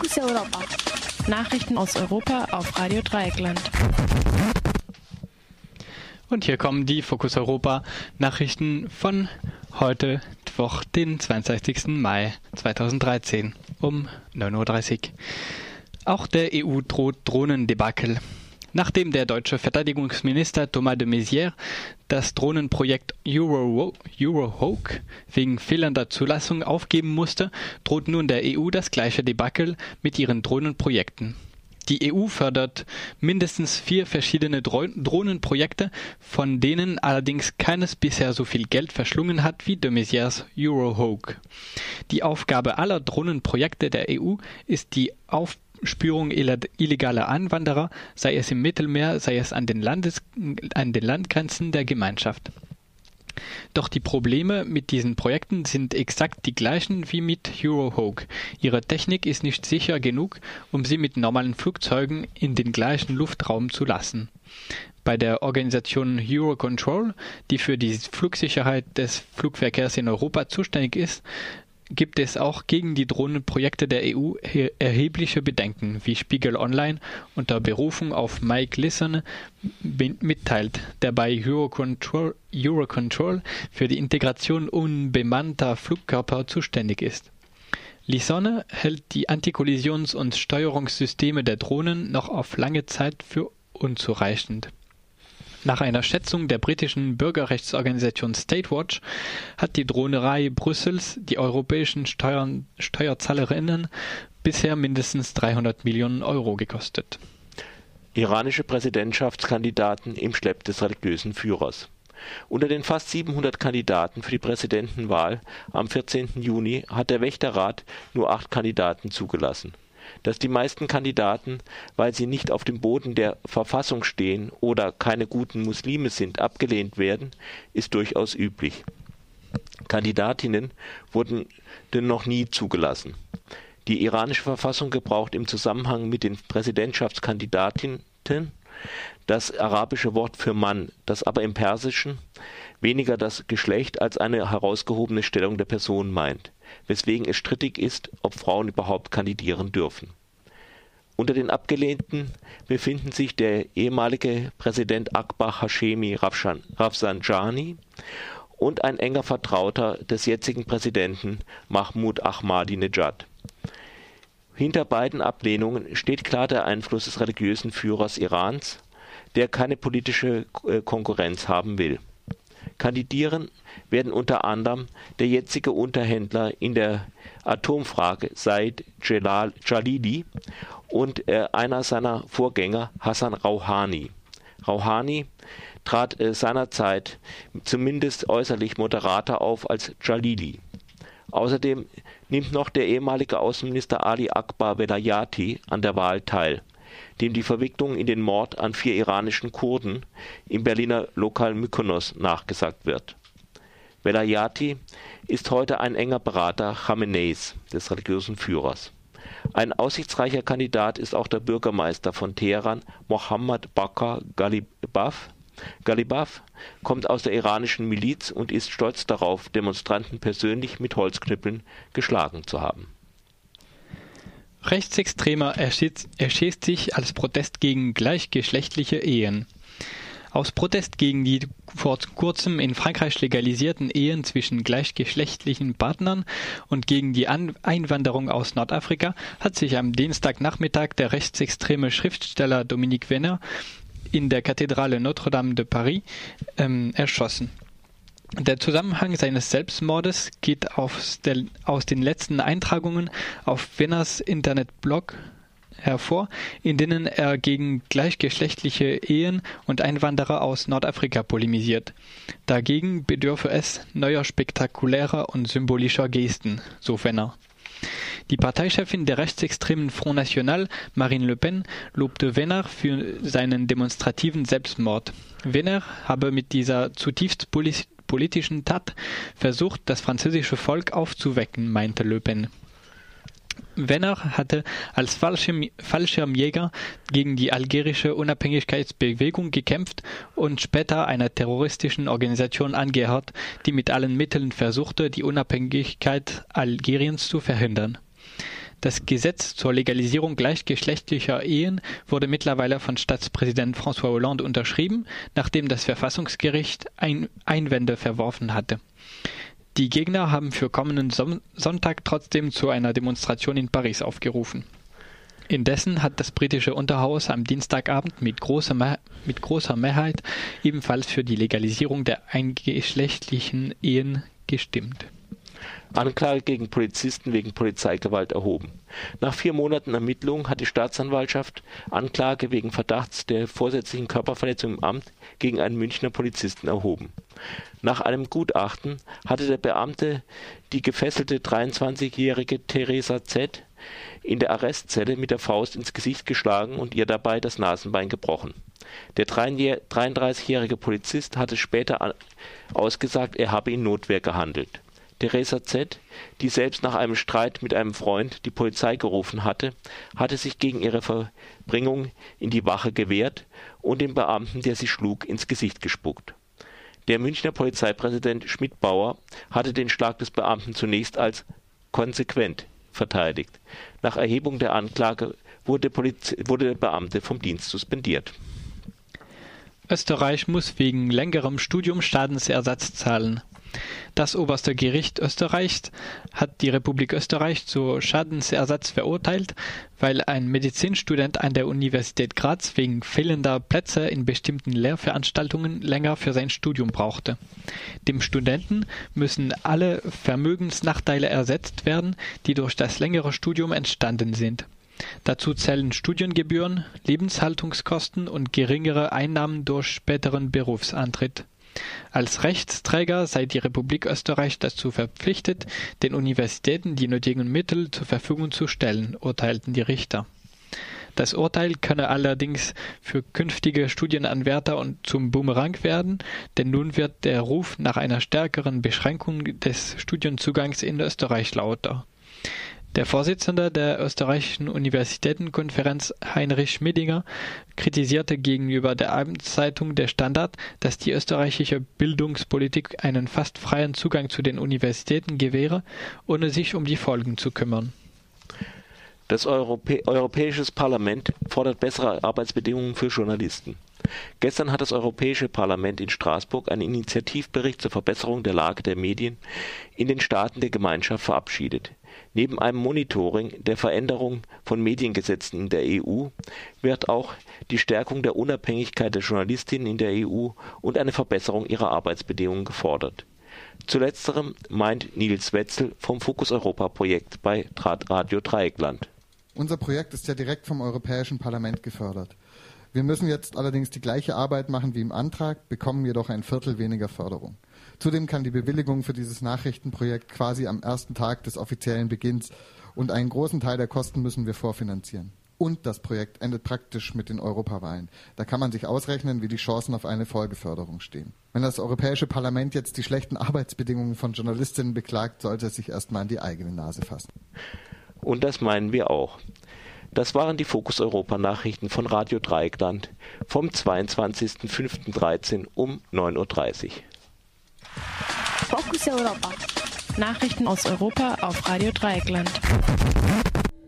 Fokus Europa. Nachrichten aus Europa auf Radio Dreieckland. Und hier kommen die Fokus Europa Nachrichten von heute, Mittwoch, den 22. Mai 2013 um 9.30 Uhr. Auch der EU droht Drohnendebakel. Nachdem der deutsche Verteidigungsminister Thomas de Maizière das Drohnenprojekt Euro, Eurohawk wegen fehlender Zulassung aufgeben musste, droht nun der EU das gleiche Debakel mit ihren Drohnenprojekten. Die EU fördert mindestens vier verschiedene Drohnenprojekte, von denen allerdings keines bisher so viel Geld verschlungen hat wie de Maizières Eurohawk. Die Aufgabe aller Drohnenprojekte der EU ist die Aufbau Spürung illegaler Einwanderer, sei es im Mittelmeer, sei es an den, Landes an den Landgrenzen der Gemeinschaft. Doch die Probleme mit diesen Projekten sind exakt die gleichen wie mit Eurohawk. Ihre Technik ist nicht sicher genug, um sie mit normalen Flugzeugen in den gleichen Luftraum zu lassen. Bei der Organisation Eurocontrol, die für die Flugsicherheit des Flugverkehrs in Europa zuständig ist, gibt es auch gegen die Drohnenprojekte der EU erhebliche Bedenken, wie Spiegel Online unter Berufung auf Mike Lisson mitteilt, der bei Eurocontrol, Eurocontrol für die Integration unbemannter Flugkörper zuständig ist. Lissone hält die Antikollisions- und Steuerungssysteme der Drohnen noch auf lange Zeit für unzureichend. Nach einer Schätzung der britischen Bürgerrechtsorganisation Statewatch hat die Drohnerei Brüssels die europäischen Steuerzahlerinnen bisher mindestens 300 Millionen Euro gekostet. Iranische Präsidentschaftskandidaten im Schlepp des religiösen Führers. Unter den fast 700 Kandidaten für die Präsidentenwahl am 14. Juni hat der Wächterrat nur acht Kandidaten zugelassen dass die meisten Kandidaten, weil sie nicht auf dem Boden der Verfassung stehen oder keine guten Muslime sind, abgelehnt werden, ist durchaus üblich. Kandidatinnen wurden noch nie zugelassen. Die iranische Verfassung gebraucht im Zusammenhang mit den Präsidentschaftskandidatinnen das arabische Wort für Mann, das aber im Persischen weniger das Geschlecht als eine herausgehobene Stellung der Person meint weswegen es strittig ist, ob Frauen überhaupt kandidieren dürfen. Unter den Abgelehnten befinden sich der ehemalige Präsident Akbar Hashemi Rafsanjani und ein enger Vertrauter des jetzigen Präsidenten Mahmoud Ahmadinejad. Hinter beiden Ablehnungen steht klar der Einfluss des religiösen Führers Irans, der keine politische äh, Konkurrenz haben will Kandidieren werden unter anderem der jetzige Unterhändler in der Atomfrage Said Jalili und äh, einer seiner Vorgänger Hassan Rouhani. Rouhani trat äh, seinerzeit zumindest äußerlich moderater auf als Jalili. Außerdem nimmt noch der ehemalige Außenminister Ali Akbar Velayati an der Wahl teil dem die Verwicklung in den Mord an vier iranischen Kurden im Berliner Lokal Mykonos nachgesagt wird. Velayati ist heute ein enger Berater Khameneis, des religiösen Führers. Ein aussichtsreicher Kandidat ist auch der Bürgermeister von Teheran, Mohammad Bakr Ghalibaf. Ghalibaf kommt aus der iranischen Miliz und ist stolz darauf, Demonstranten persönlich mit Holzknüppeln geschlagen zu haben Rechtsextremer erschießt sich als Protest gegen gleichgeschlechtliche Ehen. Aus Protest gegen die vor kurzem in Frankreich legalisierten Ehen zwischen gleichgeschlechtlichen Partnern und gegen die An Einwanderung aus Nordafrika hat sich am Dienstagnachmittag der rechtsextreme Schriftsteller Dominique Venner in der Kathedrale Notre-Dame de Paris ähm, erschossen. Der Zusammenhang seines Selbstmordes geht aus, den letzten Eintragungen auf Wenners Internetblog hervor, in denen er gegen gleichgeschlechtliche Ehen und Einwanderer aus Nordafrika polemisiert. Dagegen bedürfe es neuer spektakulärer und symbolischer Gesten, so Wenner. Die Parteichefin der rechtsextremen Front National, Marine Le Pen, lobte Wenner für seinen demonstrativen Selbstmord. Wenner habe mit dieser zutiefst politischen Tat versucht, das französische Volk aufzuwecken, meinte Le Pen. Wenner hatte als Fallschirmjäger gegen die algerische Unabhängigkeitsbewegung gekämpft und später einer terroristischen Organisation angehört, die mit allen Mitteln versuchte, die Unabhängigkeit Algeriens zu verhindern. Das Gesetz zur Legalisierung gleichgeschlechtlicher Ehen wurde mittlerweile von Staatspräsident François Hollande unterschrieben, nachdem das Verfassungsgericht ein Einwände verworfen hatte. Die Gegner haben für kommenden Sonntag trotzdem zu einer Demonstration in Paris aufgerufen. Indessen hat das britische Unterhaus am Dienstagabend mit großer, mit großer Mehrheit ebenfalls für die Legalisierung der eingeschlechtlichen Ehen gestimmt. Anklage gegen Polizisten wegen Polizeigewalt erhoben. Nach vier Monaten Ermittlungen hat die Staatsanwaltschaft Anklage wegen Verdachts der vorsätzlichen Körperverletzung im Amt gegen einen Münchner Polizisten erhoben. Nach einem Gutachten hatte der Beamte die gefesselte 23-jährige Theresa Z. in der Arrestzelle mit der Faust ins Gesicht geschlagen und ihr dabei das Nasenbein gebrochen. Der 33-jährige Polizist hatte später ausgesagt, er habe in Notwehr gehandelt Theresa Z., die selbst nach einem Streit mit einem Freund die Polizei gerufen hatte, hatte sich gegen ihre Verbringung in die Wache gewehrt und dem Beamten, der sie schlug, ins Gesicht gespuckt. Der Münchner Polizeipräsident Schmidbauer hatte den Schlag des Beamten zunächst als „ konsequent “verteidigt. Nach Erhebung der Anklage wurde der Beamte vom Dienst suspendiert. Österreich muss wegen längerem Studium Schadensersatz zahlen das Oberste Gericht Österreichs hat die Republik Österreich zu Schadensersatz verurteilt, weil ein Medizinstudent an der Universität Graz wegen fehlender Plätze in bestimmten Lehrveranstaltungen länger für sein Studium brauchte. Dem Studenten müssen alle Vermögensnachteile ersetzt werden, die durch das längere Studium entstanden sind. Dazu zählen Studiengebühren, Lebenshaltungskosten und geringere Einnahmen durch späteren Berufsantritt als Rechtsträger sei die Republik Österreich dazu verpflichtet, den Universitäten die nötigen Mittel zur Verfügung zu stellen, urteilten die Richter. Das Urteil könne allerdings für künftige Studienanwärter zum Bumerang werden, denn nun wird der Ruf nach einer stärkeren Beschränkung des Studienzugangs in Österreich lauter der Vorsitzende der Österreichischen Universitätenkonferenz Heinrich Schmidinger kritisierte gegenüber der Abendzeitung Der Standard, dass die österreichische Bildungspolitik einen fast freien Zugang zu den Universitäten gewähre, ohne sich um die Folgen zu kümmern. Das Europä Europäisches Parlament fordert bessere Arbeitsbedingungen für Journalisten. Gestern hat das Europäische Parlament in Straßburg einen Initiativbericht zur Verbesserung der Lage der Medien in den Staaten der Gemeinschaft verabschiedet. Neben einem Monitoring der Veränderung von Mediengesetzen in der EU wird auch die Stärkung der Unabhängigkeit der Journalistinnen in der EU und eine Verbesserung ihrer Arbeitsbedingungen gefordert. Zu letzterem meint Nils Wetzel vom Fokus Europa Projekt bei Radio Dreieckland. Unser Projekt ist ja direkt vom Europäischen Parlament gefördert. Wir müssen jetzt allerdings die gleiche Arbeit machen wie im Antrag, bekommen jedoch ein Viertel weniger Förderung. Zudem kann die Bewilligung für dieses Nachrichtenprojekt quasi am ersten Tag des offiziellen Beginns und einen großen Teil der Kosten müssen wir vorfinanzieren. Und das Projekt endet praktisch mit den Europawahlen. Da kann man sich ausrechnen, wie die Chancen auf eine Folgeförderung stehen. Wenn das Europäische Parlament jetzt die schlechten Arbeitsbedingungen von Journalistinnen beklagt, sollte es sich erstmal an die eigene Nase fassen. Und das meinen wir auch. Das waren die Fokus Europa Nachrichten von Radio Dreieckland vom 22.05.13 um 9.30 Uhr. Fokus Europa. Nachrichten aus Europa auf Radio Dreieckland.